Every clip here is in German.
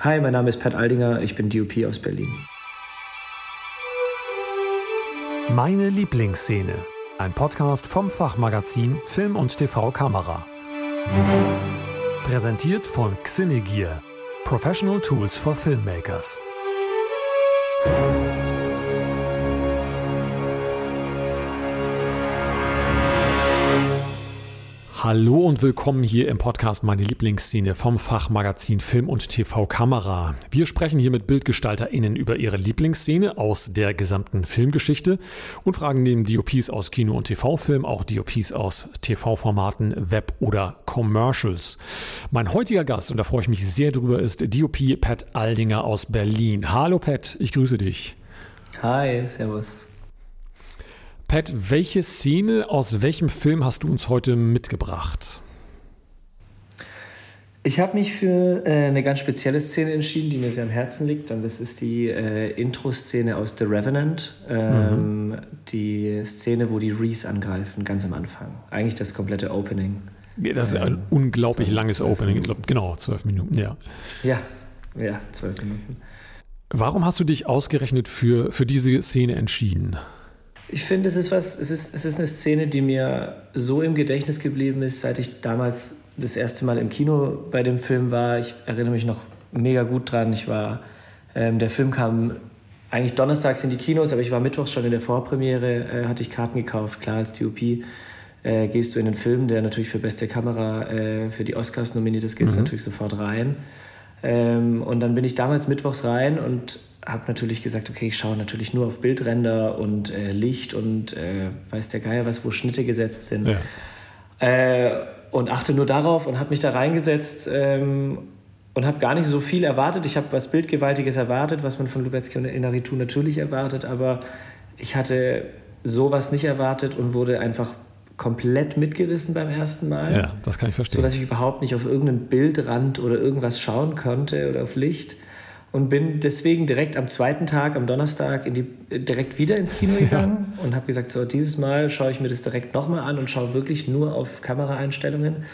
Hi, mein Name ist Pat Aldinger, ich bin DOP aus Berlin. Meine Lieblingsszene. Ein Podcast vom Fachmagazin Film und TV Kamera. Präsentiert von Xinegear. Professional Tools for Filmmakers. Hallo und willkommen hier im Podcast Meine Lieblingsszene vom Fachmagazin Film und TV Kamera. Wir sprechen hier mit BildgestalterInnen über ihre Lieblingsszene aus der gesamten Filmgeschichte und fragen neben DOPs aus Kino- und TV-Film auch DOPs aus TV-Formaten, Web- oder Commercials. Mein heutiger Gast, und da freue ich mich sehr drüber, ist DOP Pat Aldinger aus Berlin. Hallo Pat, ich grüße dich. Hi, servus. Pat, welche Szene aus welchem Film hast du uns heute mitgebracht? Ich habe mich für äh, eine ganz spezielle Szene entschieden, die mir sehr am Herzen liegt. Und das ist die äh, Intro-Szene aus The Revenant. Ähm, mhm. Die Szene, wo die Reese angreifen, ganz am Anfang. Eigentlich das komplette Opening. Das ist ein ähm, unglaublich langes Opening. Ich glaube, genau, zwölf Minuten, ja. Ja, ja, zwölf Minuten. Warum hast du dich ausgerechnet für, für diese Szene entschieden? Ich finde, es ist was, es ist, es ist eine Szene, die mir so im Gedächtnis geblieben ist, seit ich damals das erste Mal im Kino bei dem Film war. Ich erinnere mich noch mega gut dran. Ich war, ähm, der Film kam eigentlich donnerstags in die Kinos, aber ich war mittwochs schon in der Vorpremiere, äh, hatte ich Karten gekauft. Klar, als DOP äh, gehst du in den Film, der natürlich für beste Kamera äh, für die Oscars nominiert ist, gehst mhm. du natürlich sofort rein. Ähm, und dann bin ich damals mittwochs rein und habe natürlich gesagt, okay, ich schaue natürlich nur auf Bildränder und äh, Licht und äh, weiß der Geier was, wo Schnitte gesetzt sind. Ja. Äh, und achte nur darauf und habe mich da reingesetzt ähm, und habe gar nicht so viel erwartet. Ich habe was Bildgewaltiges erwartet, was man von Lubetzky und Inaritu natürlich erwartet, aber ich hatte sowas nicht erwartet und wurde einfach komplett mitgerissen beim ersten Mal. Ja, das kann ich verstehen. So dass ich überhaupt nicht auf irgendeinen Bildrand oder irgendwas schauen konnte oder auf Licht und bin deswegen direkt am zweiten Tag, am Donnerstag, in die, direkt wieder ins Kino gegangen ja. und habe gesagt, so dieses Mal schaue ich mir das direkt nochmal an und schaue wirklich nur auf Kameraeinstellungen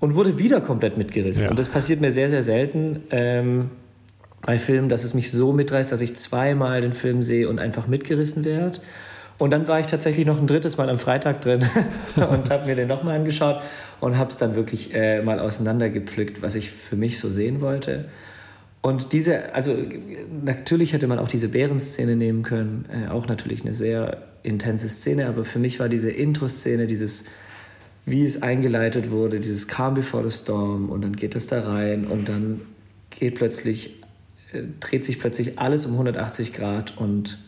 und wurde wieder komplett mitgerissen. Ja. Und das passiert mir sehr, sehr selten ähm, bei Filmen, dass es mich so mitreißt, dass ich zweimal den Film sehe und einfach mitgerissen werde. Und dann war ich tatsächlich noch ein drittes Mal am Freitag drin und habe mir den nochmal angeschaut und habe es dann wirklich äh, mal auseinandergepflückt, was ich für mich so sehen wollte. Und diese, also natürlich hätte man auch diese Bärenszene nehmen können, äh, auch natürlich eine sehr intense Szene, aber für mich war diese Intro-Szene, dieses, wie es eingeleitet wurde, dieses Calm Before the Storm und dann geht es da rein und dann geht plötzlich, äh, dreht sich plötzlich alles um 180 Grad und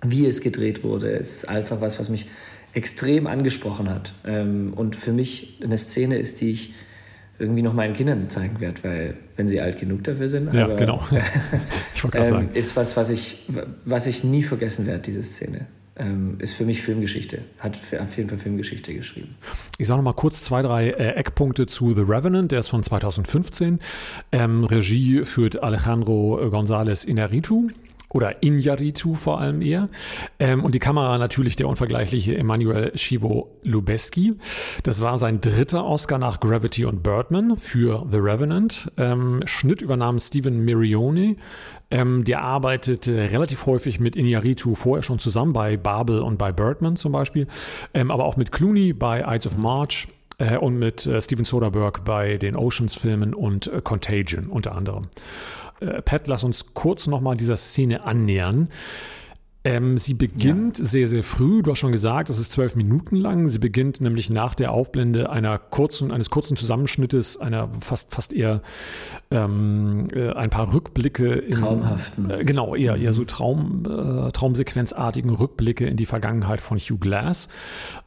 wie es gedreht wurde, es ist einfach was, was mich extrem angesprochen hat. Ähm, und für mich eine Szene ist, die ich irgendwie noch meinen Kindern zeigen werde, weil wenn sie alt genug dafür sind. Ja, aber, genau. ich wollte gerade ähm, sagen. Ist was, was ich, was ich nie vergessen werde, diese Szene. Ähm, ist für mich Filmgeschichte. Hat für, auf jeden Fall Filmgeschichte geschrieben. Ich sage noch mal kurz zwei, drei äh, Eckpunkte zu The Revenant. Der ist von 2015. Ähm, Regie führt Alejandro González Inarritu oder Inyaritu vor allem eher. Ähm, und die Kamera natürlich der unvergleichliche Emanuel Chivo Lubeski. Das war sein dritter Oscar nach Gravity und Birdman für The Revenant. Ähm, Schnitt übernahm Steven Mirioni. Ähm, der arbeitete relativ häufig mit Inyaritu vorher schon zusammen bei Babel und bei Birdman zum Beispiel, ähm, aber auch mit Clooney bei Ides of March äh, und mit äh, Steven Soderbergh bei den Oceans-Filmen und äh, Contagion unter anderem. Äh, Pat, lass uns kurz nochmal dieser Szene annähern. Ähm, sie beginnt ja. sehr, sehr früh. Du hast schon gesagt, es ist zwölf Minuten lang. Sie beginnt nämlich nach der Aufblende einer kurzen, eines kurzen Zusammenschnittes, einer fast, fast eher ähm, äh, ein paar Rückblicke. In, Traumhaften. Äh, genau, eher, eher so Traum, äh, Traumsequenzartigen Rückblicke in die Vergangenheit von Hugh Glass.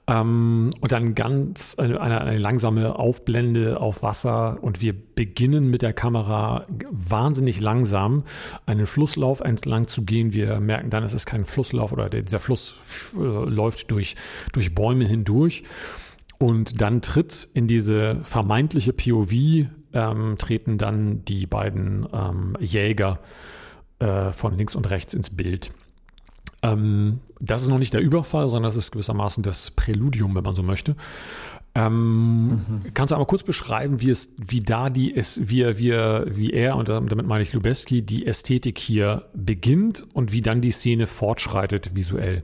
Ähm, und dann ganz eine, eine, langsame Aufblende auf Wasser und wir beginnen mit der Kamera wahnsinnig langsam einen Flusslauf entlang zu gehen. Wir merken dann, es ist kein Flusslauf oder der, dieser Fluss äh, läuft durch, durch Bäume hindurch. Und dann tritt in diese vermeintliche POV, ähm, treten dann die beiden ähm, Jäger äh, von links und rechts ins Bild. Ähm, das ist noch nicht der Überfall, sondern das ist gewissermaßen das Präludium, wenn man so möchte. Ähm, mhm. Kannst du aber kurz beschreiben, wie es, wie da die, es, wie, wie, wie er, und damit meine ich Lubeski, die Ästhetik hier beginnt und wie dann die Szene fortschreitet visuell?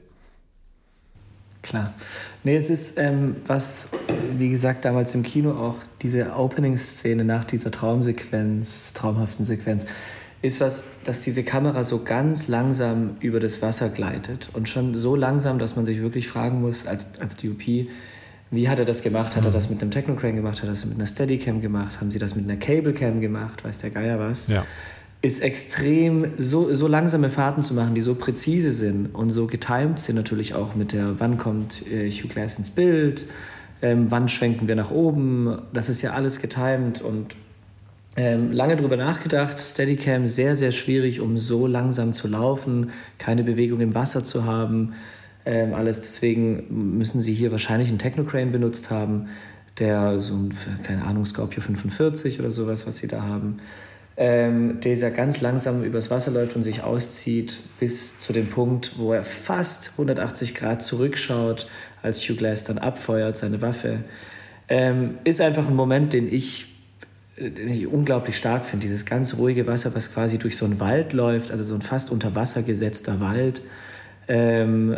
Klar. Nee, es ist, ähm, was, wie gesagt, damals im Kino auch diese Opening-Szene nach dieser Traumsequenz, traumhaften Sequenz, ist was, dass diese Kamera so ganz langsam über das Wasser gleitet. Und schon so langsam, dass man sich wirklich fragen muss, als, als DOP, wie hat er das gemacht? Hat er mhm. das mit einem Technocrane gemacht? Hat er das mit einer Steadicam gemacht? Haben sie das mit einer Cablecam gemacht? Weiß der Geier was? Ja ist extrem, so, so langsame Fahrten zu machen, die so präzise sind und so getimed sind natürlich auch mit der, wann kommt äh, Hugh Glass ins Bild, ähm, wann schwenken wir nach oben, das ist ja alles getimed und ähm, lange drüber nachgedacht, Steadicam sehr, sehr schwierig, um so langsam zu laufen, keine Bewegung im Wasser zu haben, ähm, alles. Deswegen müssen sie hier wahrscheinlich einen Technocrane benutzt haben, der so ein, keine Ahnung, Scorpio 45 oder sowas, was sie da haben ähm, dieser ganz langsam übers Wasser läuft und sich auszieht, bis zu dem Punkt, wo er fast 180 Grad zurückschaut, als Hugh Glass dann abfeuert, seine Waffe. Ähm, ist einfach ein Moment, den ich, den ich unglaublich stark finde. Dieses ganz ruhige Wasser, was quasi durch so einen Wald läuft, also so ein fast unter Wasser gesetzter Wald. Ähm,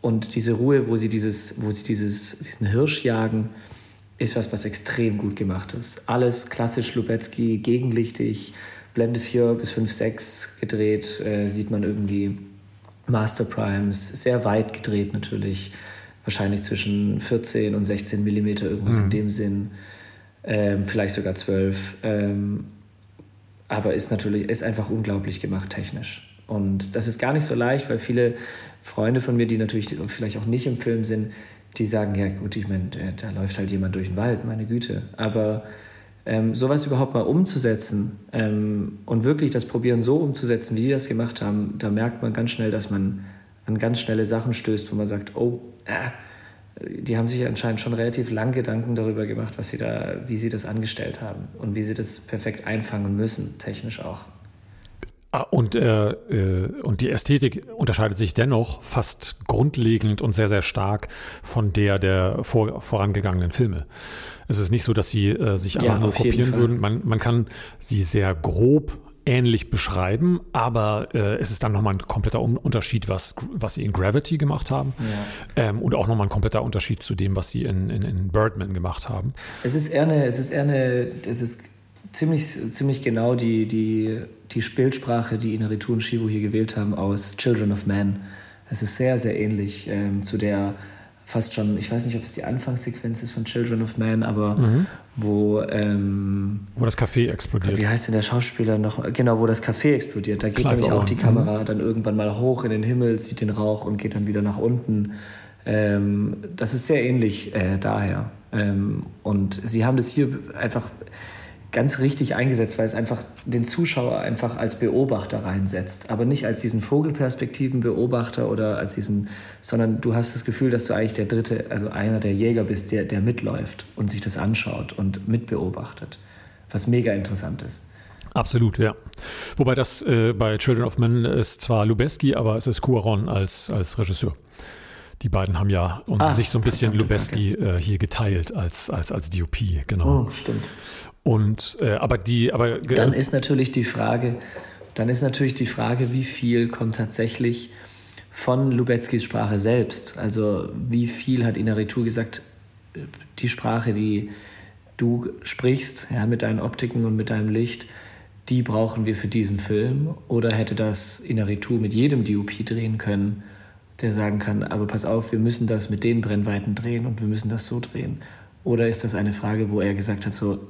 und diese Ruhe, wo sie, dieses, wo sie dieses, diesen Hirsch jagen ist was, was extrem gut gemacht ist. Alles klassisch Lubetzky, gegenlichtig, Blende 4 bis 5, 6 gedreht, äh, sieht man irgendwie Master Primes, sehr weit gedreht natürlich, wahrscheinlich zwischen 14 und 16 Millimeter, irgendwas mhm. in dem Sinn, ähm, vielleicht sogar 12. Ähm, aber ist natürlich, ist einfach unglaublich gemacht technisch. Und das ist gar nicht so leicht, weil viele Freunde von mir, die natürlich vielleicht auch nicht im Film sind, die sagen, ja gut, ich meine, da läuft halt jemand durch den Wald, meine Güte. Aber ähm, sowas überhaupt mal umzusetzen ähm, und wirklich das Probieren so umzusetzen, wie die das gemacht haben, da merkt man ganz schnell, dass man an ganz schnelle Sachen stößt, wo man sagt, oh, äh, die haben sich anscheinend schon relativ lang Gedanken darüber gemacht, was sie da, wie sie das angestellt haben und wie sie das perfekt einfangen müssen, technisch auch. Ah, und, äh, äh, und die Ästhetik unterscheidet sich dennoch fast grundlegend und sehr, sehr stark von der der vor, vorangegangenen Filme. Es ist nicht so, dass sie äh, sich einfach ja, nur kopieren würden. Man, man kann sie sehr grob ähnlich beschreiben, aber äh, es ist dann nochmal ein kompletter Unterschied, was, was sie in Gravity gemacht haben ja. ähm, und auch nochmal ein kompletter Unterschied zu dem, was sie in, in, in Birdman gemacht haben. Es ist eher eine, es ist eher eine, es ist ziemlich, ziemlich genau die, die, die Bildsprache, die Inaritu und Shivu hier gewählt haben aus Children of Man. Es ist sehr, sehr ähnlich ähm, zu der fast schon, ich weiß nicht, ob es die Anfangssequenz ist von Children of Man, aber mhm. wo... Ähm, wo das Café explodiert. Wie heißt denn der Schauspieler noch? Genau, wo das Café explodiert. Da geht Clive nämlich auch die Kamera mhm. dann irgendwann mal hoch in den Himmel, sieht den Rauch und geht dann wieder nach unten. Ähm, das ist sehr ähnlich äh, daher. Ähm, und sie haben das hier einfach ganz richtig eingesetzt, weil es einfach den Zuschauer einfach als Beobachter reinsetzt, aber nicht als diesen Vogelperspektiven-Beobachter oder als diesen, sondern du hast das Gefühl, dass du eigentlich der dritte, also einer der Jäger bist, der, der mitläuft und sich das anschaut und mitbeobachtet, was mega interessant ist. Absolut, ja. Wobei das äh, bei Children of Men ist zwar Lubeski, aber es ist Cuaron als, als Regisseur. Die beiden haben ja uns ah, sich so ein bisschen Lubeski äh, hier geteilt als, als, als DOP, genau. Oh, stimmt. Und äh, aber die, aber dann ist natürlich die Frage, dann ist natürlich die Frage, wie viel kommt tatsächlich von Lubeckis Sprache selbst. Also wie viel hat Inaritu gesagt, die Sprache, die du sprichst, ja, mit deinen Optiken und mit deinem Licht, die brauchen wir für diesen Film? Oder hätte das Inaritu mit jedem DOP drehen können, der sagen kann, aber pass auf, wir müssen das mit den Brennweiten drehen und wir müssen das so drehen? Oder ist das eine Frage, wo er gesagt hat, so,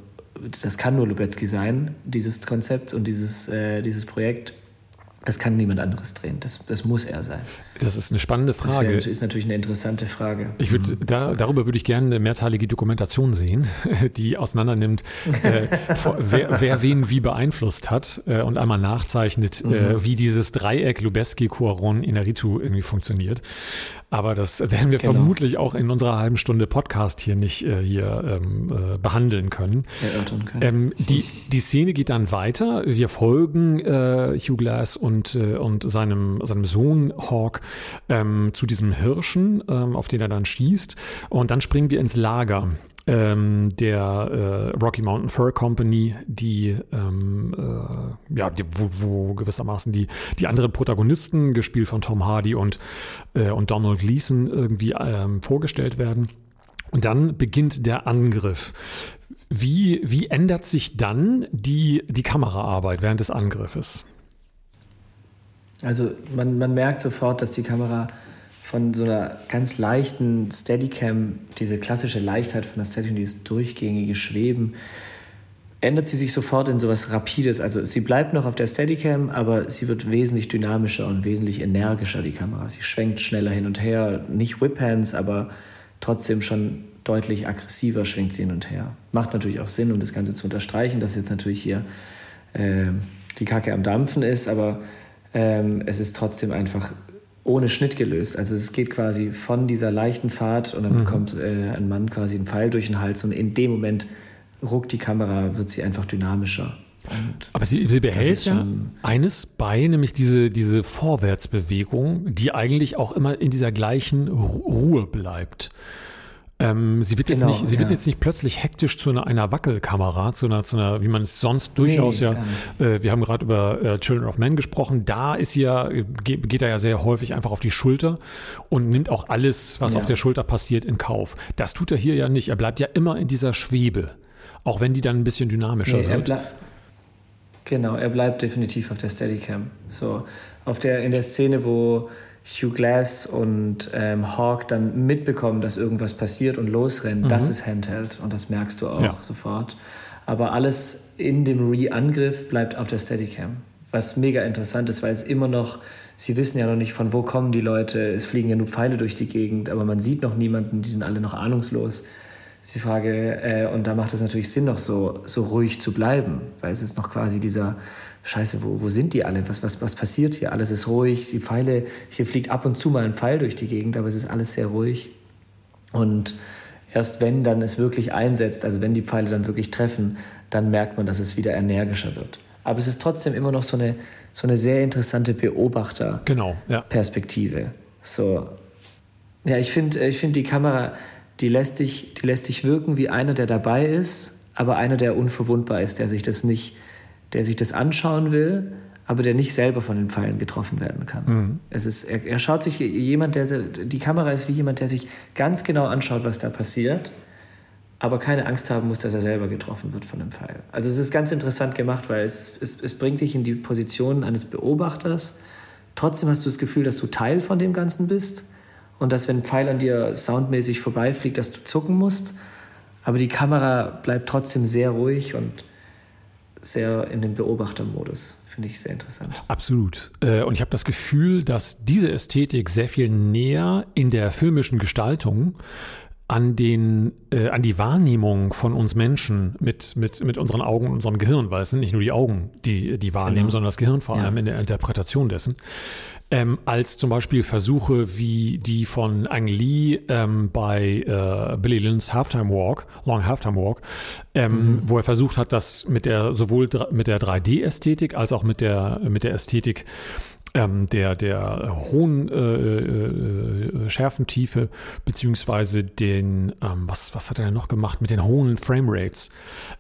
das kann nur Lubetzky sein, dieses Konzept und dieses, äh, dieses Projekt. Das kann niemand anderes drehen. Das, das muss er sein. Das ist eine spannende Frage. Das ist natürlich eine interessante Frage. Ich würd, mhm. da, darüber würde ich gerne eine mehrteilige Dokumentation sehen, die auseinandernimmt, äh, wer, wer, wen wie beeinflusst hat äh, und einmal nachzeichnet, äh, mhm. äh, wie dieses Dreieck Lubeski, Cuaron, Inaritu irgendwie funktioniert. Aber das werden wir genau. vermutlich auch in unserer halben Stunde Podcast hier nicht äh, hier ähm, äh, behandeln können. können. Ähm, die, die Szene geht dann weiter. Wir folgen äh, Hugh Glass und, äh, und seinem, seinem Sohn Hawk ähm, zu diesem Hirschen, ähm, auf den er dann schießt. Und dann springen wir ins Lager ähm, der äh, Rocky Mountain Fur Company, die, ähm, äh, ja, die, wo, wo, gewissermaßen die, die anderen Protagonisten, gespielt von Tom Hardy und, äh, und Donald Gleason, irgendwie ähm, vorgestellt werden. Und dann beginnt der Angriff. Wie, wie ändert sich dann die, die Kameraarbeit während des Angriffes? Also man, man merkt sofort, dass die Kamera von so einer ganz leichten Steadicam, diese klassische Leichtheit von der Steadicam, dieses durchgängige Schweben, ändert sie sich sofort in sowas Rapides. Also sie bleibt noch auf der Steadicam, aber sie wird wesentlich dynamischer und wesentlich energischer, die Kamera. Sie schwenkt schneller hin und her. Nicht Whip-Hands, aber trotzdem schon deutlich aggressiver schwingt sie hin und her. Macht natürlich auch Sinn, um das Ganze zu unterstreichen, dass jetzt natürlich hier äh, die Kacke am Dampfen ist, aber ähm, es ist trotzdem einfach ohne Schnitt gelöst. Also es geht quasi von dieser leichten Fahrt und dann mhm. bekommt äh, ein Mann quasi einen Pfeil durch den Hals und in dem Moment ruckt die Kamera, wird sie einfach dynamischer. Und Aber sie, sie behält ja eines bei, nämlich diese, diese Vorwärtsbewegung, die eigentlich auch immer in dieser gleichen Ruhe bleibt. Ähm, sie wird, genau, jetzt nicht, sie ja. wird jetzt nicht plötzlich hektisch zu einer, einer Wackelkamera, zu einer, zu einer, wie man es sonst durchaus nee, ja, äh, wir haben gerade über äh, Children of Men gesprochen, da ist sie ja, geht, geht er ja sehr häufig einfach auf die Schulter und nimmt auch alles, was ja. auf der Schulter passiert, in Kauf. Das tut er hier ja nicht. Er bleibt ja immer in dieser Schwebe, auch wenn die dann ein bisschen dynamischer nee, wird. Genau, er bleibt definitiv auf der Steadicam. So, auf der, in der Szene, wo Hugh Glass und ähm, Hawk dann mitbekommen, dass irgendwas passiert und losrennen, mhm. das ist Handheld und das merkst du auch ja. sofort. Aber alles in dem Re-Angriff bleibt auf der Steadicam. Was mega interessant ist, weil es immer noch, sie wissen ja noch nicht, von wo kommen die Leute, es fliegen ja nur Pfeile durch die Gegend, aber man sieht noch niemanden, die sind alle noch ahnungslos. Ist die Frage, äh, und da macht es natürlich Sinn, noch so, so ruhig zu bleiben, weil es ist noch quasi dieser Scheiße, wo, wo sind die alle? Was, was, was passiert hier? Alles ist ruhig, die Pfeile, hier fliegt ab und zu mal ein Pfeil durch die Gegend, aber es ist alles sehr ruhig. Und erst wenn dann es wirklich einsetzt, also wenn die Pfeile dann wirklich treffen, dann merkt man, dass es wieder energischer wird. Aber es ist trotzdem immer noch so eine, so eine sehr interessante Beobachter-Perspektive. Genau, ja. So. Ja, ich finde ich find die Kamera, die lässt, dich, die lässt dich wirken wie einer, der dabei ist, aber einer, der unverwundbar ist, der sich das nicht der sich das anschauen will, aber der nicht selber von den Pfeilen getroffen werden kann. Mhm. Es ist, er, er, schaut sich jemand, der die Kamera ist wie jemand, der sich ganz genau anschaut, was da passiert, aber keine Angst haben muss, dass er selber getroffen wird von dem Pfeil. Also es ist ganz interessant gemacht, weil es, es, es bringt dich in die Position eines Beobachters. Trotzdem hast du das Gefühl, dass du Teil von dem Ganzen bist und dass, wenn ein Pfeil an dir soundmäßig vorbeifliegt, dass du zucken musst. Aber die Kamera bleibt trotzdem sehr ruhig und sehr in den Beobachtermodus. Finde ich sehr interessant. Absolut. Äh, und ich habe das Gefühl, dass diese Ästhetik sehr viel näher in der filmischen Gestaltung an, den, äh, an die Wahrnehmung von uns Menschen mit, mit, mit unseren Augen und unserem Gehirn, weil es sind nicht nur die Augen, die, die wahrnehmen, genau. sondern das Gehirn vor allem ja. in der Interpretation dessen ähm, als zum Beispiel Versuche wie die von Ang Lee ähm, bei äh, Billy Lynn's Halftime Walk, Long Halftime Walk, ähm, mhm. wo er versucht hat, das mit der sowohl mit der 3D-Ästhetik als auch mit der mit der Ästhetik ähm, der, der hohen äh, äh, Schärfentiefe, beziehungsweise den, ähm, was, was hat er denn noch gemacht, mit den hohen Framerates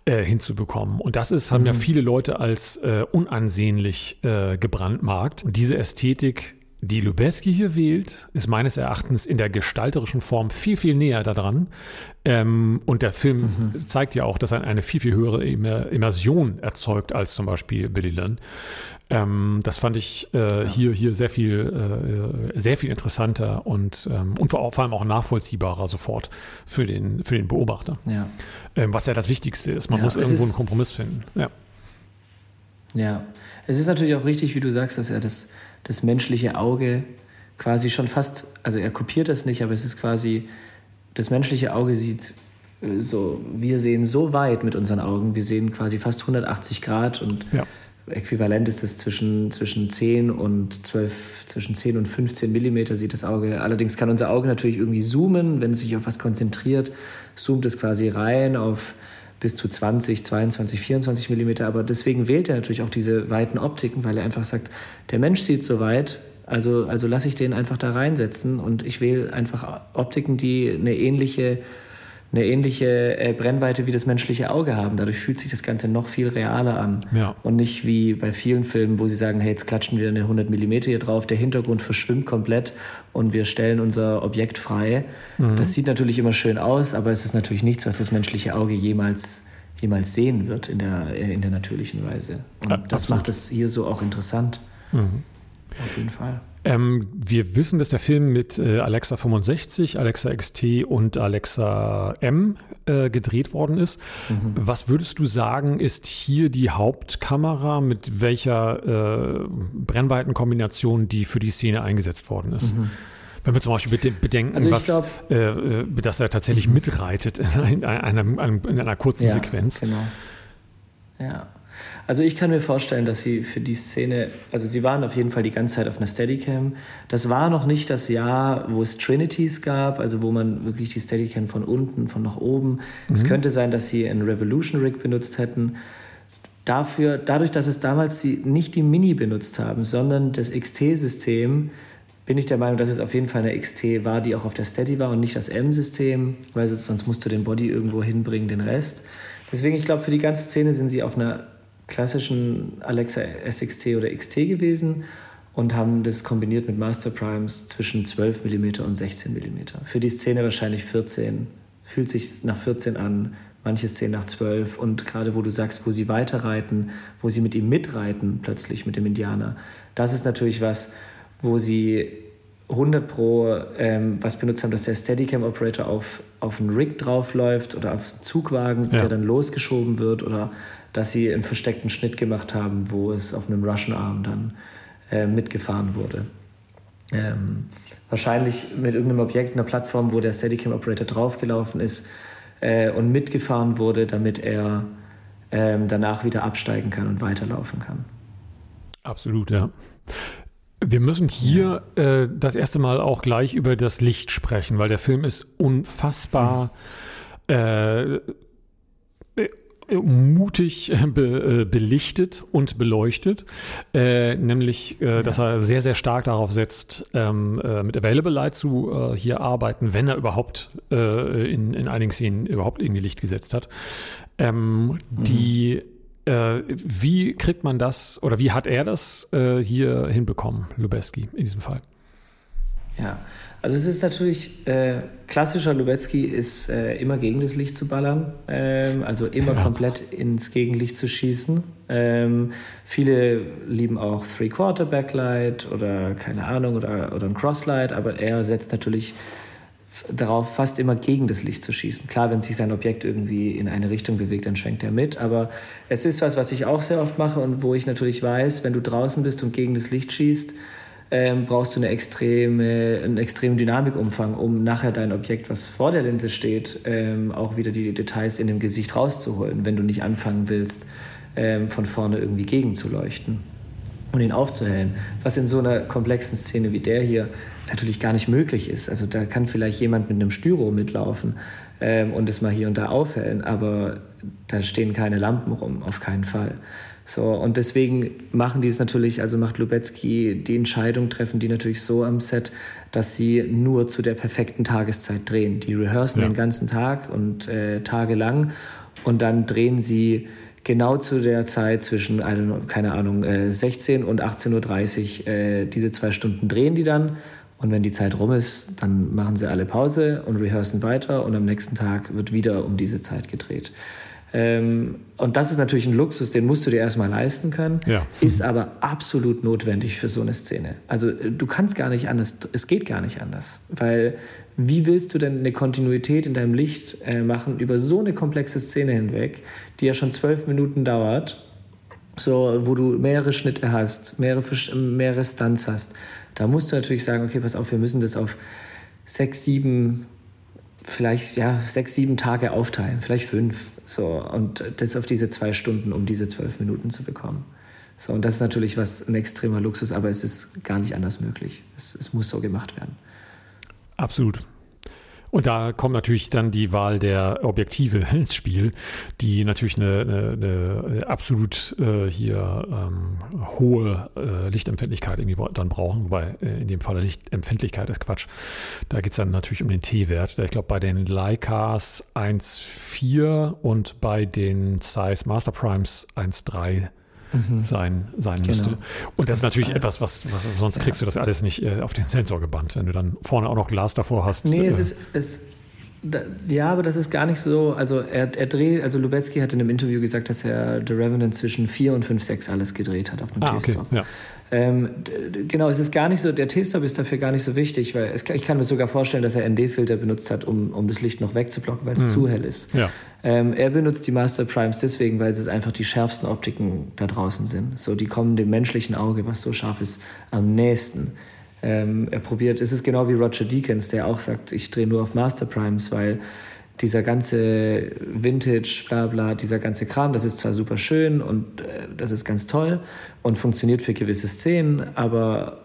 äh, hinzubekommen. Und das ist, haben mhm. ja viele Leute als äh, unansehnlich äh, gebrandmarkt. Und diese Ästhetik die Lubeski hier wählt, ist meines Erachtens in der gestalterischen Form viel, viel näher daran. Ähm, und der Film mhm. zeigt ja auch, dass er eine viel, viel höhere Immersion erzeugt als zum Beispiel Billy Lynn. Ähm, das fand ich äh, ja. hier, hier sehr viel, äh, sehr viel interessanter und, ähm, und vor, allem auch nachvollziehbarer sofort für den, für den Beobachter. Ja. Ähm, was ja das Wichtigste ist. Man ja, muss irgendwo einen Kompromiss finden. Ja. Ja, es ist natürlich auch richtig, wie du sagst, dass er das, das menschliche Auge quasi schon fast, also er kopiert das nicht, aber es ist quasi, das menschliche Auge sieht äh, so, wir sehen so weit mit unseren Augen, wir sehen quasi fast 180 Grad und ja äquivalent ist es zwischen, zwischen 10 und 12, zwischen 10 und 15 Millimeter sieht das Auge. Allerdings kann unser Auge natürlich irgendwie zoomen, wenn es sich auf was konzentriert, zoomt es quasi rein auf bis zu 20, 22, 24 Millimeter. Aber deswegen wählt er natürlich auch diese weiten Optiken, weil er einfach sagt, der Mensch sieht so weit, Also, also lasse ich den einfach da reinsetzen und ich wähle einfach Optiken, die eine ähnliche eine ähnliche äh, Brennweite wie das menschliche Auge haben. Dadurch fühlt sich das Ganze noch viel realer an. Ja. Und nicht wie bei vielen Filmen, wo sie sagen, hey, jetzt klatschen wir eine 100 mm hier drauf, der Hintergrund verschwimmt komplett und wir stellen unser Objekt frei. Mhm. Das sieht natürlich immer schön aus, aber es ist natürlich nichts, was das menschliche Auge jemals jemals sehen wird in der, in der natürlichen Weise. Und ja, das macht es hier so auch interessant. Mhm. Auf jeden Fall. Ähm, wir wissen, dass der Film mit äh, Alexa 65, Alexa XT und Alexa M äh, gedreht worden ist. Mhm. Was würdest du sagen, ist hier die Hauptkamera, mit welcher äh, Brennweitenkombination die für die Szene eingesetzt worden ist? Mhm. Wenn wir zum Beispiel bedenken, also was, glaub, äh, äh, dass er tatsächlich mhm. mitreitet in einer, in einer kurzen ja, Sequenz. Genau. Ja. Also ich kann mir vorstellen, dass sie für die Szene, also sie waren auf jeden Fall die ganze Zeit auf einer Steadicam. Das war noch nicht das Jahr, wo es Trinities gab, also wo man wirklich die Steadicam von unten, von nach oben. Mhm. Es könnte sein, dass sie einen Revolution Rig benutzt hätten. Dafür, dadurch, dass es damals die, nicht die Mini benutzt haben, sondern das XT-System, bin ich der Meinung, dass es auf jeden Fall eine XT war, die auch auf der Steady war und nicht das M-System, weil sonst musst du den Body irgendwo hinbringen, den Rest. Deswegen, ich glaube, für die ganze Szene sind sie auf einer klassischen Alexa SXT oder XT gewesen und haben das kombiniert mit Master Primes zwischen 12 mm und 16 mm. Für die Szene wahrscheinlich 14. Fühlt sich nach 14 an, manche Szenen nach 12. Und gerade wo du sagst, wo sie weiterreiten, wo sie mit ihm mitreiten, plötzlich mit dem Indianer, das ist natürlich was, wo sie 100 Pro ähm, was benutzt haben, dass der Steadicam-Operator auf, auf einen Rig draufläuft oder auf einen Zugwagen, ja. der dann losgeschoben wird oder dass sie einen versteckten Schnitt gemacht haben, wo es auf einem Russian-Arm dann äh, mitgefahren wurde. Ähm, wahrscheinlich mit irgendeinem Objekt, einer Plattform, wo der Steadicam-Operator draufgelaufen ist äh, und mitgefahren wurde, damit er ähm, danach wieder absteigen kann und weiterlaufen kann. Absolut, ja. Wir müssen hier äh, das erste Mal auch gleich über das Licht sprechen, weil der Film ist unfassbar äh, mutig be, äh, belichtet und beleuchtet, äh, nämlich, äh, dass er sehr, sehr stark darauf setzt, ähm, äh, mit Available Light zu äh, hier arbeiten, wenn er überhaupt äh, in, in einigen Szenen überhaupt irgendwie Licht gesetzt hat. Ähm, mhm. Die wie kriegt man das oder wie hat er das hier hinbekommen, Lubeski, in diesem Fall? Ja, also es ist natürlich, äh, klassischer Lubetzky ist äh, immer gegen das Licht zu ballern, ähm, also immer ja. komplett ins Gegenlicht zu schießen. Ähm, viele lieben auch Three-Quarter-Backlight oder keine Ahnung oder, oder ein Crosslight, aber er setzt natürlich darauf, fast immer gegen das Licht zu schießen. Klar, wenn sich sein Objekt irgendwie in eine Richtung bewegt, dann schwenkt er mit, aber es ist was, was ich auch sehr oft mache und wo ich natürlich weiß, wenn du draußen bist und gegen das Licht schießt, ähm, brauchst du eine extreme, einen extremen Dynamikumfang, um nachher dein Objekt, was vor der Linse steht, ähm, auch wieder die Details in dem Gesicht rauszuholen, wenn du nicht anfangen willst, ähm, von vorne irgendwie gegenzuleuchten und ihn aufzuhellen. Was in so einer komplexen Szene wie der hier natürlich gar nicht möglich ist. Also da kann vielleicht jemand mit einem Styro mitlaufen ähm, und es mal hier und da aufhellen, aber da stehen keine Lampen rum, auf keinen Fall. So, und deswegen machen die es natürlich, also macht Lubetzky die Entscheidung, treffen die natürlich so am Set, dass sie nur zu der perfekten Tageszeit drehen. Die rehearsen ja. den ganzen Tag und äh, tagelang und dann drehen sie genau zu der Zeit zwischen, keine Ahnung, äh, 16 und 18.30 Uhr. Äh, diese zwei Stunden drehen die dann und wenn die Zeit rum ist, dann machen sie alle Pause und rehearsen weiter und am nächsten Tag wird wieder um diese Zeit gedreht. Ähm, und das ist natürlich ein Luxus, den musst du dir erstmal leisten können, ja. ist aber absolut notwendig für so eine Szene. Also äh, du kannst gar nicht anders, es geht gar nicht anders, weil wie willst du denn eine Kontinuität in deinem Licht äh, machen über so eine komplexe Szene hinweg, die ja schon zwölf Minuten dauert, so, wo du mehrere Schnitte hast, mehrere, mehrere Stunts hast. Da musst du natürlich sagen, okay, pass auf, wir müssen das auf sechs, sieben vielleicht ja, sechs, sieben Tage aufteilen, vielleicht fünf. So, und das auf diese zwei Stunden, um diese zwölf Minuten zu bekommen. So, und das ist natürlich was ein extremer Luxus, aber es ist gar nicht anders möglich. Es, es muss so gemacht werden. Absolut. Und da kommt natürlich dann die Wahl der Objektive ins Spiel, die natürlich eine, eine, eine absolut äh, hier ähm, hohe äh, Lichtempfindlichkeit irgendwie dann brauchen, wobei äh, in dem Fall Lichtempfindlichkeit ist Quatsch. Da geht es dann natürlich um den T-Wert. Ich glaube, bei den Leicas 1,4 und bei den Zeiss Master Primes 1,3 mhm. sein, sein genau. müsste. Und das ist natürlich etwas, was, was sonst kriegst ja. du das alles nicht äh, auf den Sensor gebannt, wenn du dann vorne auch noch Glas davor hast. Nee, äh, es ist. Es ja, aber das ist gar nicht so. Also er, er dreht, also Lubetzky hat in einem Interview gesagt, dass er The Revenant zwischen 4 und 5, 6 alles gedreht hat auf dem ah, T-Stop. Okay, ja. Ähm, genau, es ist gar nicht so, der T-Stop ist dafür gar nicht so wichtig, weil es, ich kann mir sogar vorstellen, dass er ND-Filter benutzt hat, um, um das Licht noch wegzublocken, weil es mhm. zu hell ist. Ja. Ähm, er benutzt die Master Primes deswegen, weil es einfach die schärfsten Optiken da draußen sind. So, die kommen dem menschlichen Auge, was so scharf ist, am nächsten. Ähm, er probiert, es ist genau wie Roger Deakins, der auch sagt, ich drehe nur auf Master Primes, weil dieser ganze Vintage, bla bla, dieser ganze Kram, das ist zwar super schön und äh, das ist ganz toll und funktioniert für gewisse Szenen, aber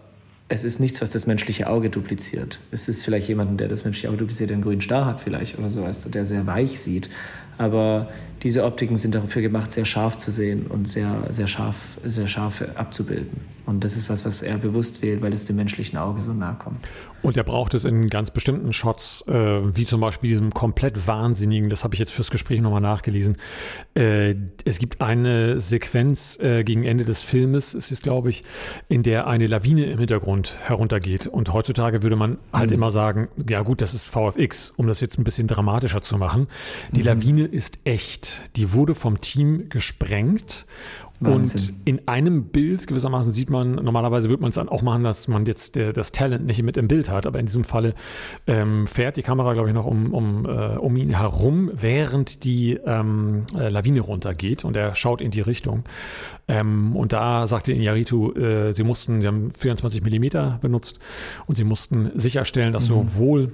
es ist nichts, was das menschliche Auge dupliziert. Es ist vielleicht jemand, der das menschliche Auge dupliziert, der einen grünen Star hat vielleicht oder so, der sehr weich sieht. Aber diese Optiken sind dafür gemacht, sehr scharf zu sehen und sehr, sehr, scharf, sehr scharf abzubilden. Und das ist was, was er bewusst wählt, weil es dem menschlichen Auge so nahe kommt. Und er braucht es in ganz bestimmten Shots, äh, wie zum Beispiel diesem komplett wahnsinnigen, das habe ich jetzt fürs Gespräch nochmal nachgelesen. Äh, es gibt eine Sequenz äh, gegen Ende des Filmes, es ist, glaube ich, in der eine Lawine im Hintergrund heruntergeht. Und heutzutage würde man halt mhm. immer sagen, ja gut, das ist VFX, um das jetzt ein bisschen dramatischer zu machen. Die mhm. Lawine ist echt. Die wurde vom Team gesprengt. Wahnsinn. Und in einem Bild gewissermaßen sieht man, normalerweise würde man es dann auch machen, dass man jetzt der, das Talent nicht mit im Bild hat, aber in diesem Falle ähm, fährt die Kamera, glaube ich, noch um, um, äh, um ihn herum, während die ähm, äh, Lawine runtergeht und er schaut in die Richtung. Ähm, und da sagte Inyaritu, äh, sie mussten, sie haben 24 Millimeter benutzt und sie mussten sicherstellen, dass mhm. sowohl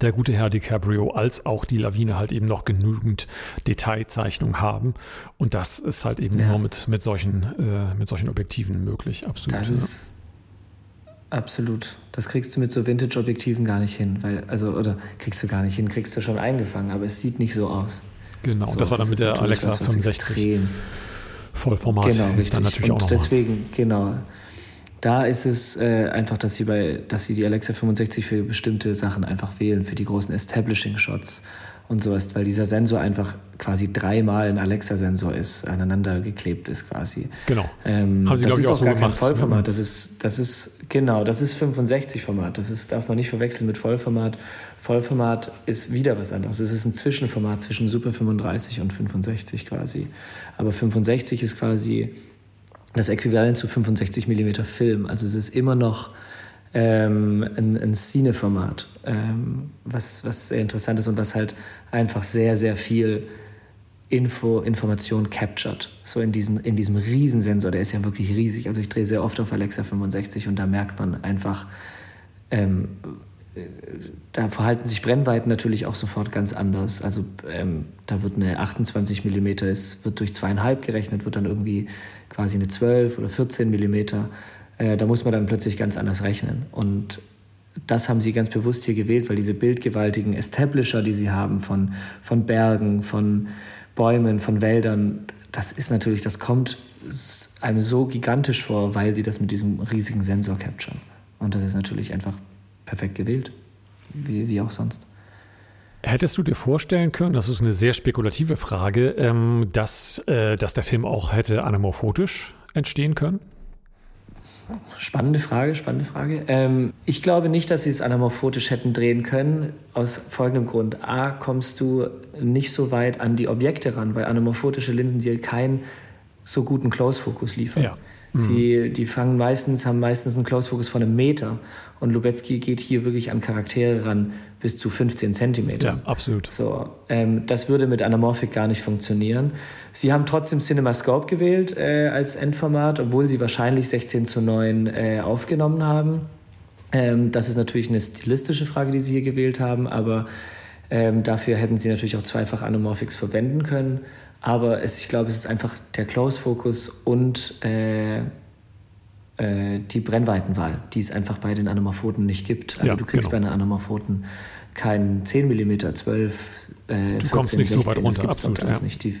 der gute Herr DiCaprio als auch die Lawine halt eben noch genügend Detailzeichnung haben. Und das ist halt eben ja. nur mit, mit, solchen, äh, mit solchen Objektiven möglich. Absolut. Das ist absolut. Das kriegst du mit so Vintage-Objektiven gar nicht hin. Weil, also, oder kriegst du gar nicht hin, kriegst du schon eingefangen, aber es sieht nicht so aus. Genau, so, das war dann mit der Alexa was, was 65. Vollformat. Genau, richtig. Dann natürlich Und auch noch deswegen, mal. genau da ist es äh, einfach, dass sie, bei, dass sie die Alexa 65 für bestimmte Sachen einfach wählen, für die großen Establishing-Shots und sowas, weil dieser Sensor einfach quasi dreimal ein Alexa-Sensor ist, aneinander geklebt ist quasi. Genau. Ähm, Haben sie, das ist auch, auch so gar gemacht. kein Vollformat, das ist, das ist, genau, das ist 65-Format, das ist, darf man nicht verwechseln mit Vollformat. Vollformat ist wieder was anderes, es ist ein Zwischenformat zwischen Super 35 und 65 quasi. Aber 65 ist quasi das Äquivalent zu 65 mm Film. Also es ist immer noch ähm, ein, ein Cine-Format, ähm, was, was sehr interessant ist und was halt einfach sehr, sehr viel Info, Information captured. So in, diesen, in diesem Riesensensor, der ist ja wirklich riesig. Also ich drehe sehr oft auf Alexa 65 und da merkt man einfach, ähm, da verhalten sich Brennweiten natürlich auch sofort ganz anders. Also ähm, da wird eine 28 mm, es wird durch zweieinhalb gerechnet, wird dann irgendwie quasi eine 12 oder 14 mm. Äh, da muss man dann plötzlich ganz anders rechnen. Und das haben sie ganz bewusst hier gewählt, weil diese bildgewaltigen Establisher, die sie haben von, von Bergen, von Bäumen, von Wäldern, das ist natürlich, das kommt einem so gigantisch vor, weil sie das mit diesem riesigen Sensor capturen. Und das ist natürlich einfach perfekt gewählt, wie, wie auch sonst. Hättest du dir vorstellen können, das ist eine sehr spekulative Frage, ähm, dass, äh, dass der Film auch hätte anamorphotisch entstehen können? Spannende Frage, spannende Frage. Ähm, ich glaube nicht, dass sie es anamorphotisch hätten drehen können, aus folgendem Grund. A, kommst du nicht so weit an die Objekte ran, weil anamorphotische Linsen dir keinen so guten Close-Fokus liefern. Ja. Sie, mhm. die fangen meistens, haben meistens einen Close Focus von einem Meter. Und Lubetzky geht hier wirklich an Charaktere ran bis zu 15 Zentimeter. Ja, absolut. So, ähm, das würde mit Anamorphic gar nicht funktionieren. Sie haben trotzdem CinemaScope gewählt äh, als Endformat, obwohl sie wahrscheinlich 16 zu 9 äh, aufgenommen haben. Ähm, das ist natürlich eine stilistische Frage, die sie hier gewählt haben, aber ähm, dafür hätten sie natürlich auch zweifach Anamorphics verwenden können. Aber es, ich glaube, es ist einfach der Close Focus und, äh, äh, die Brennweitenwahl, die es einfach bei den Anamorphoten nicht gibt. Also Ja, du kriegst genau. bei einer Anamorphoten keinen 10 mm, 12, äh, 14, kommst nicht so 16, weit das runter, absolut, ja. nicht. Die,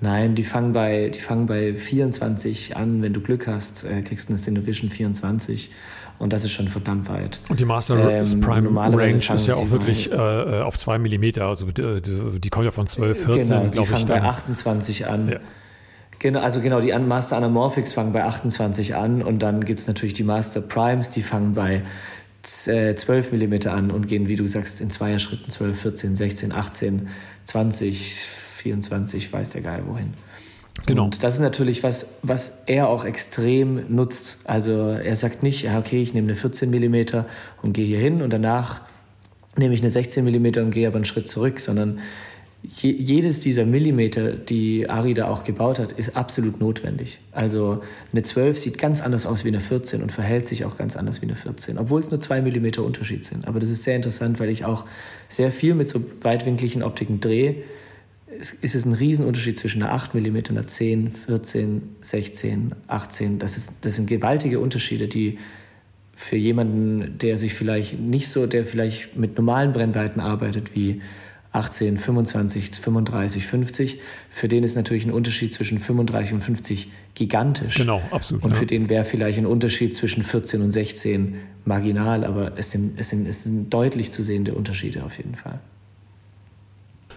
nein, die fangen, bei, die fangen bei 24 an. Wenn du Glück hast, äh, kriegst du eine Cinevision 24 und das ist schon verdammt weit. Und die Master Ähm, Prime Range ist ja auch wirklich äh, äh, auf 2 mm, also die, die, die kommt ja von 12, 14, genau, die glaube ich. fangen bei Dann. 28 an. Ja. Genau, also genau, die Master Anamorphics fangen bei 28 an und dann gibt es natürlich die Master Primes, die fangen bei z- äh, 12 mm an und gehen, wie du sagst, in Zweierschritten 12, 14, 16, 18, 20, 24, weiß der Geil wohin. Genau. Und das ist natürlich was, was er auch extrem nutzt. Also er sagt nicht, okay, ich nehme eine 14 mm und gehe hier hin und danach nehme ich eine 16 mm und gehe aber einen Schritt zurück, sondern je, jedes dieser Millimeter, die Ari da auch gebaut hat, ist absolut notwendig. Also eine 12 sieht ganz anders aus wie eine 14 und verhält sich auch ganz anders wie eine 14, obwohl es nur zwei Millimeter Unterschied sind. Aber das ist sehr interessant, weil ich auch sehr viel mit so weitwinkligen Optiken drehe. Es ist es ein Riesenunterschied zwischen einer 8 mm, einer 10, 14, 16, 18. Das, ist, das sind gewaltige Unterschiede, die für jemanden, der sich vielleicht nicht so, der vielleicht mit normalen Brennweiten arbeitet, wie 18, 25, 35, 50, für den ist natürlich ein Unterschied zwischen 35 und 50 gigantisch. Genau, absolut. Und ja. für den wäre vielleicht ein Unterschied zwischen 14 und 16 marginal, aber es sind, es sind, es sind deutlich zu sehende Unterschiede auf jeden Fall.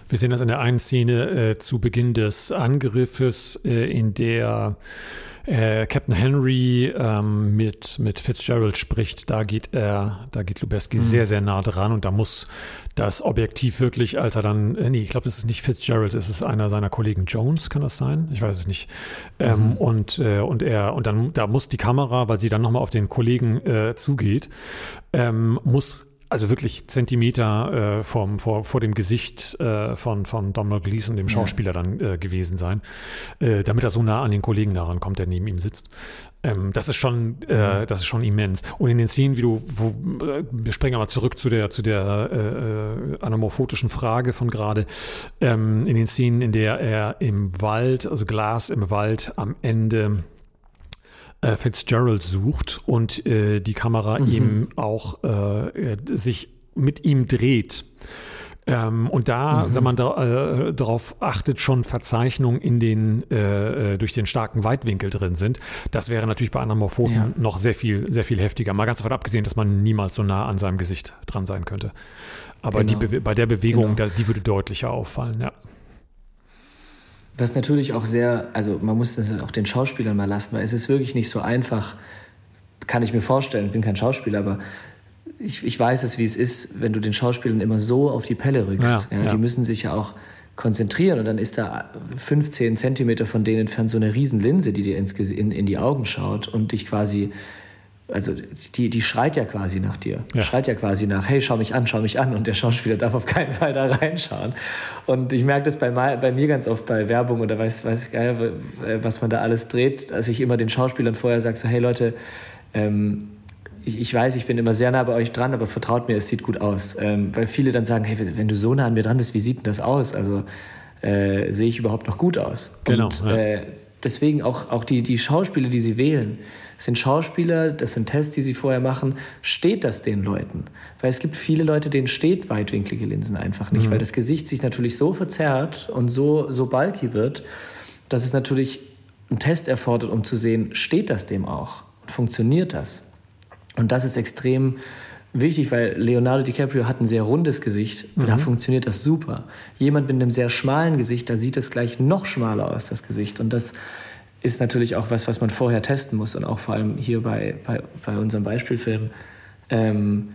Wir sehen das in der einen Szene äh, zu Beginn des Angriffes, äh, in der äh, Captain Henry ähm, mit, mit Fitzgerald spricht. Da geht er, da geht Lubeski sehr, sehr nah dran und da muss das Objektiv wirklich, als er dann, äh, nee, ich glaube, das ist nicht Fitzgerald, es ist einer seiner Kollegen Jones, kann das sein? Ich weiß es nicht. Ähm, und, äh, und er, und dann, da muss die Kamera, weil sie dann nochmal auf den Kollegen äh, zugeht, ähm, muss also wirklich Zentimeter äh, vom, vor, vor dem Gesicht äh, von, von Donald Gleason, dem Schauspieler, dann äh, gewesen sein, äh, damit er so nah an den Kollegen daran kommt, der neben ihm sitzt. Ähm, das ist schon, äh, das ist schon immens. Und in den Szenen, wie du, wo, äh, wir springen aber zurück zu der, zu der anamorphotischen Frage von gerade, ähm, in den Szenen, in der er im Wald, also Glas im Wald am Ende äh, Fitzgerald sucht und äh, die Kamera eben auch äh, äh, sich mit ihm dreht. Ähm, und da, wenn man da, äh, darauf achtet, schon Verzeichnungen in den, äh, äh, durch den starken Weitwinkel drin sind. Das wäre natürlich bei Anamorphoten Ja. noch sehr viel, sehr viel heftiger. Mal ganz davon abgesehen, dass man niemals so nah an seinem Gesicht dran sein könnte. Aber Genau. die Be bei der Bewegung, Genau. da, die würde deutlicher auffallen, ja. Was natürlich auch sehr, also man muss das auch den Schauspielern mal lassen, weil es ist wirklich nicht so einfach, kann ich mir vorstellen, ich bin kein Schauspieler, aber ich, ich weiß es, wie es ist, wenn du den Schauspielern immer so auf die Pelle rückst. Ja, Ja, ja. Die müssen sich ja auch konzentrieren und dann ist da 15 Zentimeter von denen entfernt so eine riesen Linse, die dir ins, in, in die Augen schaut und dich quasi, also die, die schreit ja quasi nach dir. Ja. Schreit ja quasi nach, hey, schau mich an, schau mich an. Und der Schauspieler darf auf keinen Fall da reinschauen. Und ich merke das bei, bei mir ganz oft bei Werbung oder weiß, weiß ich geil, was man da alles dreht, dass ich immer den Schauspielern vorher sage, so, hey Leute, ähm, ich, ich weiß, ich bin immer sehr nah bei euch dran, aber vertraut mir, es sieht gut aus. Ähm, weil viele dann sagen, hey, wenn du so nah an mir dran bist, wie sieht denn das aus? Also äh, sehe ich überhaupt noch gut aus? Genau, Und, ja. äh, deswegen auch, auch die, die Schauspieler, die sie wählen, sind Schauspieler, das sind Tests, die sie vorher machen. Steht das den Leuten? Weil es gibt viele Leute, denen steht weitwinklige Linsen einfach nicht, weil das Gesicht sich natürlich so verzerrt und so, so bulky wird, dass es natürlich einen Test erfordert, um zu sehen, steht das dem auch? Und funktioniert das? Und das ist extrem wichtig, weil Leonardo DiCaprio hat ein sehr rundes Gesicht. Da funktioniert das super. Jemand mit einem sehr schmalen Gesicht, da sieht es gleich noch schmaler aus, das Gesicht. Und das ist natürlich auch was, was man vorher testen muss. Und auch vor allem hier bei, bei, bei unserem Beispielfilm ähm,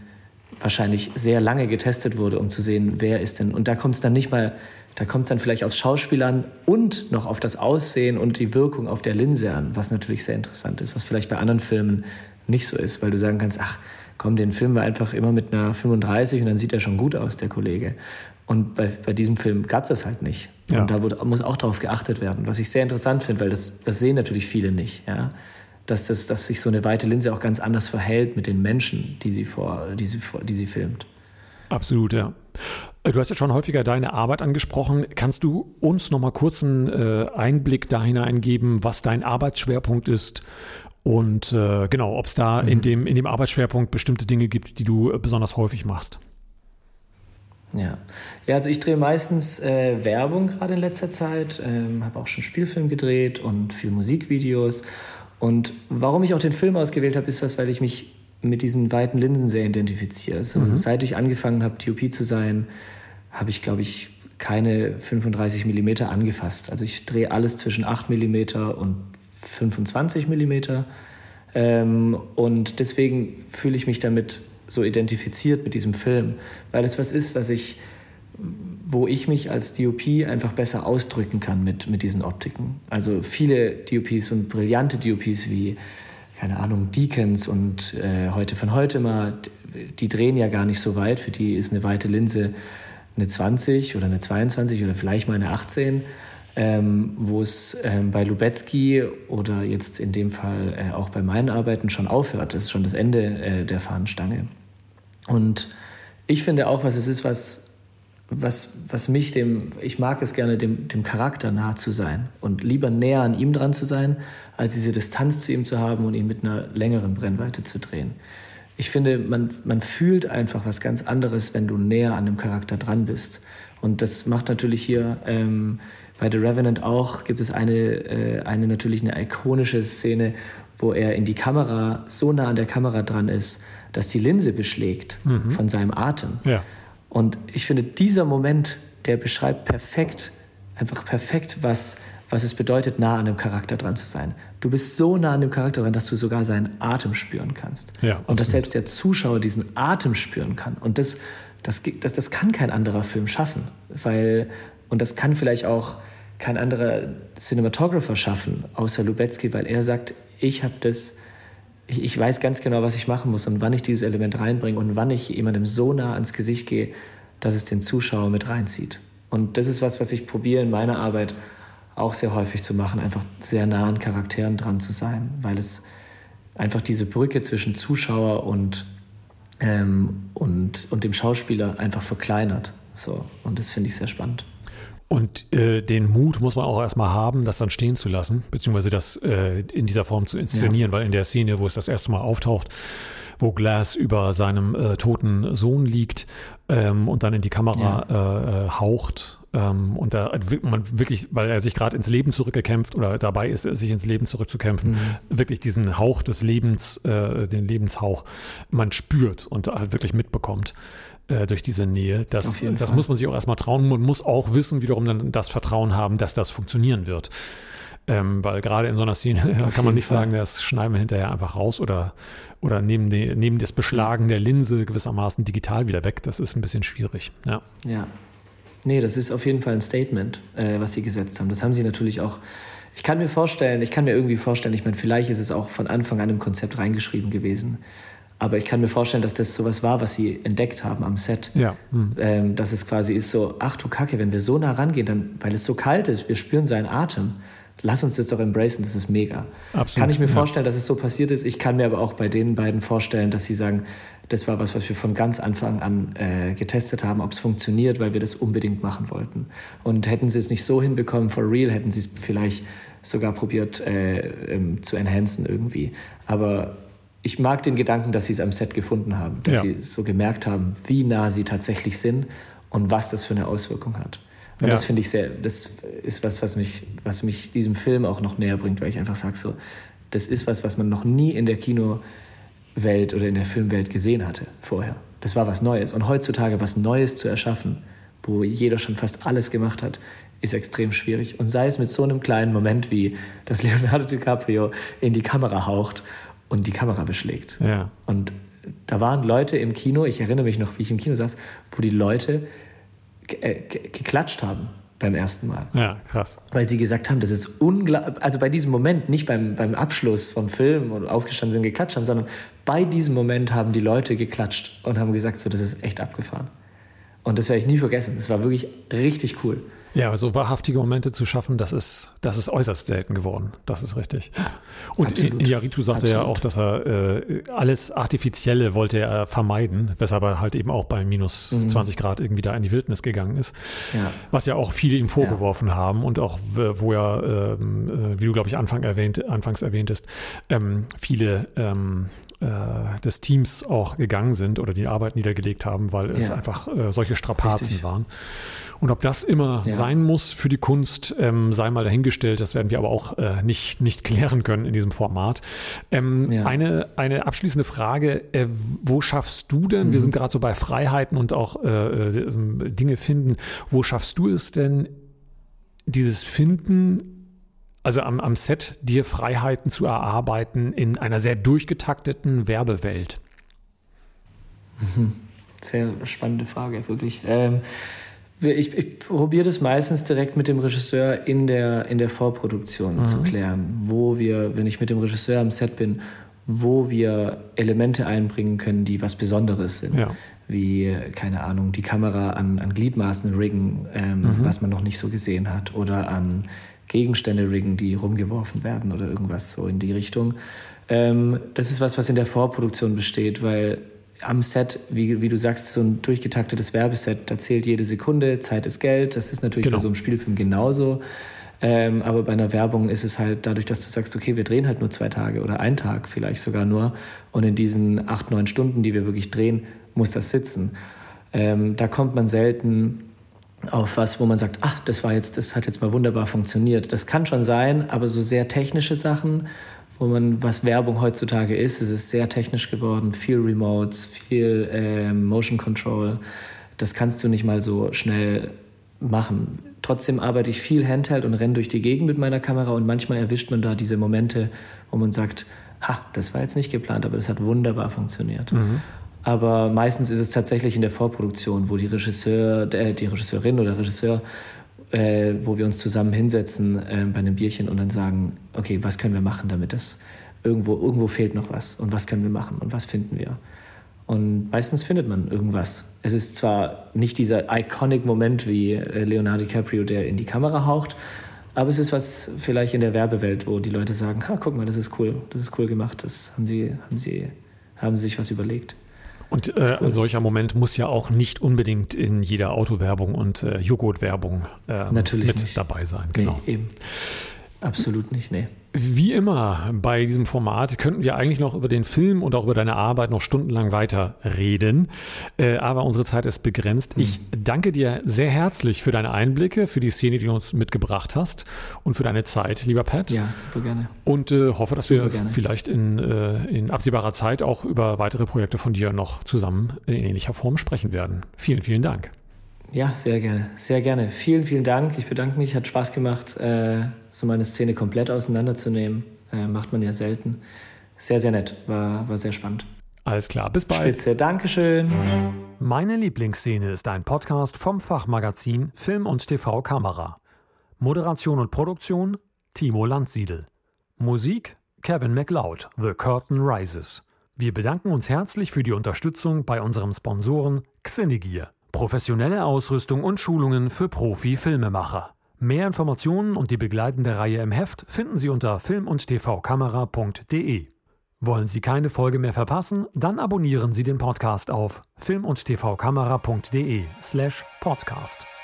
wahrscheinlich sehr lange getestet wurde, um zu sehen, wer ist denn. Und da kommt es dann nicht mal, da kommt es dann vielleicht aufs Schauspiel an und noch auf das Aussehen und die Wirkung auf der Linse an, was natürlich sehr interessant ist, was vielleicht bei anderen Filmen nicht so ist, weil du sagen kannst, ach komm, den filmen wir einfach immer mit einer 35 und dann sieht er schon gut aus, der Kollege. Und bei, bei diesem Film gab es das halt nicht. Ja. Und da wurde, muss auch darauf geachtet werden, was ich sehr interessant finde, weil das, das sehen natürlich viele nicht. Ja? Dass, das, dass sich so eine weite Linse auch ganz anders verhält mit den Menschen, die sie, vor, die sie, vor, die sie filmt. Absolut, ja. Äh, Du hast ja schon häufiger deine Arbeit angesprochen. Kannst du uns noch mal kurz einen äh, Einblick da hineingeben, was dein Arbeitsschwerpunkt ist Und äh, genau, ob es da mhm. in, dem, in dem Arbeitsschwerpunkt bestimmte Dinge gibt, die du besonders häufig machst. Ja, ja also ich drehe meistens äh, Werbung gerade in letzter Zeit, ähm, habe auch schon Spielfilm gedreht und viele Musikvideos. Und warum ich auch den Film ausgewählt habe, ist was, weil ich mich mit diesen weiten Linsen sehr identifiziere. Also, mhm. Seit ich angefangen habe, DOP zu sein, habe ich, glaube ich, keine 35 mm angefasst. Also ich drehe alles zwischen 8 mm und 25 mm. Ähm, und deswegen fühle ich mich damit so identifiziert mit diesem Film, weil es was ist, was ich, wo ich mich als DOP einfach besser ausdrücken kann mit, mit diesen Optiken. Also viele DOPs und brillante DOPs wie, keine Ahnung, Deacons und äh, heute von heute mal, die drehen ja gar nicht so weit. Für die ist eine weite Linse eine 20 oder eine 22 oder vielleicht mal eine 18. Ähm, wo es ähm, bei Lubetzky oder jetzt in dem Fall äh, auch bei meinen Arbeiten schon aufhört. Das ist schon das Ende äh, der Fahnenstange. Und ich finde auch, was es ist, was, was, was mich dem, ich mag es gerne, dem, dem Charakter nah zu sein und lieber näher an ihm dran zu sein, als diese Distanz zu ihm zu haben und ihn mit einer längeren Brennweite zu drehen. Ich finde, man, man fühlt einfach was ganz anderes, wenn du näher an dem Charakter dran bist. Und das macht natürlich hier ähm, bei The Revenant auch, gibt es eine, äh, eine natürlich eine ikonische Szene, wo er in die Kamera, so nah an der Kamera dran ist, dass die Linse beschlägt mhm. von seinem Atem. Ja. Und ich finde, dieser Moment, der beschreibt perfekt, einfach perfekt, was, was es bedeutet, nah an dem Charakter dran zu sein. Du bist so nah an dem Charakter dran, dass du sogar seinen Atem spüren kannst. Ja, und dass selbst der Zuschauer diesen Atem spüren kann. Und das, das, das, das kann kein anderer Film schaffen. Weil, und das kann vielleicht auch kein anderer Cinematographer schaffen, außer Lubetzky, weil er sagt, ich habe das ich, ich weiß ganz genau, was ich machen muss und wann ich dieses Element reinbringe und wann ich jemandem so nah ans Gesicht gehe, dass es den Zuschauer mit reinzieht. Und das ist was, was ich probiere in meiner Arbeit auch sehr häufig zu machen, einfach sehr nah an Charakteren dran zu sein, weil es einfach diese Brücke zwischen Zuschauer und, ähm, und, und dem Schauspieler einfach verkleinert. So. Und das finde ich sehr spannend. Und äh, den Mut muss man auch erstmal haben, das dann stehen zu lassen, beziehungsweise das äh, in dieser Form zu inszenieren, ja. weil in der Szene, wo es das erste Mal auftaucht, wo Glass über seinem äh, toten Sohn liegt ähm, und dann in die Kamera ja. Äh, äh, haucht ähm, und da man wirklich, weil er sich gerade ins Leben zurückgekämpft oder dabei ist, sich ins Leben zurückzukämpfen, mhm. wirklich diesen Hauch des Lebens, äh, den Lebenshauch, man spürt und halt wirklich mitbekommt. Äh, durch diese Nähe. Das, das muss man sich auch erstmal trauen und muss auch wissen, wiederum dann das Vertrauen haben, dass das funktionieren wird. Ähm, weil gerade in so einer Szene Auf kann man nicht Fall. sagen, das schneiden wir hinterher einfach raus oder, oder nehmen, die, nehmen das Beschlagen der Linse gewissermaßen digital wieder weg. Das ist ein bisschen schwierig. Ja. ja. Nee, das ist auf jeden Fall ein Statement, äh, was sie gesetzt haben. Das haben sie natürlich auch. Ich kann mir vorstellen, ich kann mir irgendwie vorstellen, ich meine, vielleicht ist es auch von Anfang an im Konzept reingeschrieben gewesen. Aber ich kann mir vorstellen, dass das sowas war, was sie entdeckt haben am Set. Ja. Hm. Ähm, dass es quasi ist so, ach du Kacke, wenn wir so nah rangehen, dann, weil es so kalt ist, wir spüren seinen Atem. Lass uns das doch embracen, das ist mega. Absolut, kann ich mir ja. vorstellen, dass es so passiert ist. Ich kann mir aber auch bei den beiden vorstellen, dass sie sagen, das war was, was wir von ganz Anfang an äh, getestet haben, ob es funktioniert, weil wir das unbedingt machen wollten. Und hätten sie es nicht so hinbekommen, for real, hätten sie es vielleicht sogar probiert äh, ähm, zu enhancen irgendwie. Aber ich mag den Gedanken, dass sie es am Set gefunden haben, dass ja. sie so gemerkt haben, wie nah sie tatsächlich sind und was das für eine Auswirkung hat. Und ja. das finde ich sehr, das ist was, was mich, was mich diesem Film auch noch näher bringt, weil ich einfach sage so, das ist was, was man noch nie in der Kinowelt oder in der Filmwelt gesehen hatte vorher. Das war was Neues. Und heutzutage was Neues zu erschaffen, wo jeder schon fast alles gemacht hat, ist extrem schwierig. Und sei es mit so einem kleinen Moment wie, dass Leonardo DiCaprio in die Kamera haucht und die Kamera beschlägt. Ja. Und da waren Leute im Kino, ich erinnere mich noch, wie ich im Kino saß, wo die Leute äh, geklatscht haben beim ersten Mal. Ja, krass. Weil sie gesagt haben, das ist unglaublich, also bei diesem Moment, nicht beim, beim Abschluss vom Film und aufgestanden sind, geklatscht haben, sondern bei diesem Moment haben die Leute geklatscht und haben gesagt, so, das ist echt abgefahren. Und das werde ich nie vergessen. Das war wirklich richtig cool. Ja, so wahrhaftige Momente zu schaffen, das ist, das ist äußerst selten geworden. Das ist richtig. Und Absolut. Iñárritu sagte Absolut. ja auch, dass er äh, alles Artifizielle wollte er vermeiden, weshalb er halt eben auch bei minus mhm. 20 Grad irgendwie da in die Wildnis gegangen ist. Ja. Was ja auch viele ihm vorgeworfen ja. haben und auch, wo er, ähm, äh, wie du, glaube ich, Anfang erwähnt, anfangs erwähntest, ähm, viele ähm, äh, des Teams auch gegangen sind oder die Arbeit niedergelegt haben, weil es einfach äh, solche Strapazen Richtig. waren. Und ob das immer ja. sein muss für die Kunst, ähm, sei mal dahingestellt. Das werden wir aber auch äh, nicht, nicht klären können in diesem Format. Ähm, ja. eine, eine abschließende Frage. Äh, wo schaffst du denn, mhm. wir sind gerade so bei Freiheiten und auch äh, äh, Dinge finden, wo schaffst du es denn, dieses Finden also am, am Set dir Freiheiten zu erarbeiten in einer sehr durchgetakteten Werbewelt? Sehr spannende Frage, wirklich. Ähm, ich, ich probiere das meistens direkt mit dem Regisseur in der, in der Vorproduktion mhm. zu klären, wo wir, wenn ich mit dem Regisseur am Set bin, wo wir Elemente einbringen können, die was Besonderes sind. Ja. Wie, keine Ahnung, die Kamera an, an Gliedmaßen riggen, ähm, mhm. was man noch nicht so gesehen hat, oder an Gegenstände riggen, die rumgeworfen werden oder irgendwas so in die Richtung. Ähm, das ist was, was in der Vorproduktion besteht, weil am Set, wie, wie du sagst, so ein durchgetaktetes Werbeset, da zählt jede Sekunde, Zeit ist Geld. Das ist natürlich genau. bei so einem Spielfilm genauso. Ähm, aber bei einer Werbung ist es halt dadurch, dass du sagst, okay, wir drehen halt nur zwei Tage oder einen Tag vielleicht sogar nur. Und in diesen acht, neun Stunden, die wir wirklich drehen, muss das sitzen. Ähm, da kommt man selten auf was, wo man sagt, ach, das war jetzt, das hat jetzt mal wunderbar funktioniert. Das kann schon sein, aber so sehr technische Sachen, wo man, was Werbung heutzutage ist, es ist sehr technisch geworden, viel Remotes, viel äh, Motion Control. Das kannst du nicht mal so schnell machen. Trotzdem arbeite ich viel Handheld und renne durch die Gegend mit meiner Kamera und manchmal erwischt man da diese Momente, wo man sagt, ha, das war jetzt nicht geplant, aber das hat wunderbar funktioniert. Mhm. Aber meistens ist es tatsächlich in der Vorproduktion, wo die Regisseur, äh, die Regisseurin oder Regisseur, äh, wo wir uns zusammen hinsetzen äh, bei einem Bierchen und dann sagen, okay, was können wir machen, damit das irgendwo, irgendwo fehlt noch was und was können wir machen und was finden wir. Und meistens findet man irgendwas. Es ist zwar nicht dieser iconic Moment wie äh, Leonardo DiCaprio, der in die Kamera haucht, aber es ist was vielleicht in der Werbewelt, wo die Leute sagen, ha, guck mal, das ist cool, das ist cool gemacht, das haben sie, haben sie, haben sie sich was überlegt. Und äh, ein solcher Moment muss ja auch nicht unbedingt in jeder Autowerbung und äh, Joghurtwerbung äh, mit nicht. dabei sein. Genau. Nee, eben. Absolut nicht, nee. Wie immer bei diesem Format könnten wir eigentlich noch über den Film und auch über deine Arbeit noch stundenlang weiter reden. Äh, aber unsere Zeit ist begrenzt. Mhm. Ich danke dir sehr herzlich für deine Einblicke, für die Szene, die du uns mitgebracht hast und für deine Zeit, lieber Pat. Ja, super gerne. Und äh, hoffe, dass super wir gerne. vielleicht in, äh, in absehbarer Zeit auch über weitere Projekte von dir noch zusammen in ähnlicher Form sprechen werden. Vielen, vielen Dank. Ja, sehr gerne. Sehr gerne. Vielen, vielen Dank. Ich bedanke mich. Hat Spaß gemacht, äh, so meine Szene komplett auseinanderzunehmen. Äh, macht man ja selten. Sehr, sehr nett. War, war sehr spannend. Alles klar. Bis bald. Spitze. Dankeschön. Meine Lieblingsszene ist ein Podcast vom Fachmagazin Film und TV Kamera. Moderation und Produktion Timo Landsiedel. Musik Kevin MacLeod, The Curtain Rises. Wir bedanken uns herzlich für die Unterstützung bei unserem Sponsoren Xenegear. Professionelle Ausrüstung und Schulungen für Profi-Filmemacher. Mehr Informationen und die begleitende Reihe im Heft finden Sie unter film- und tvkamera.de. Wollen Sie keine Folge mehr verpassen? Dann abonnieren Sie den Podcast auf film- und tvkamera.de slash podcast.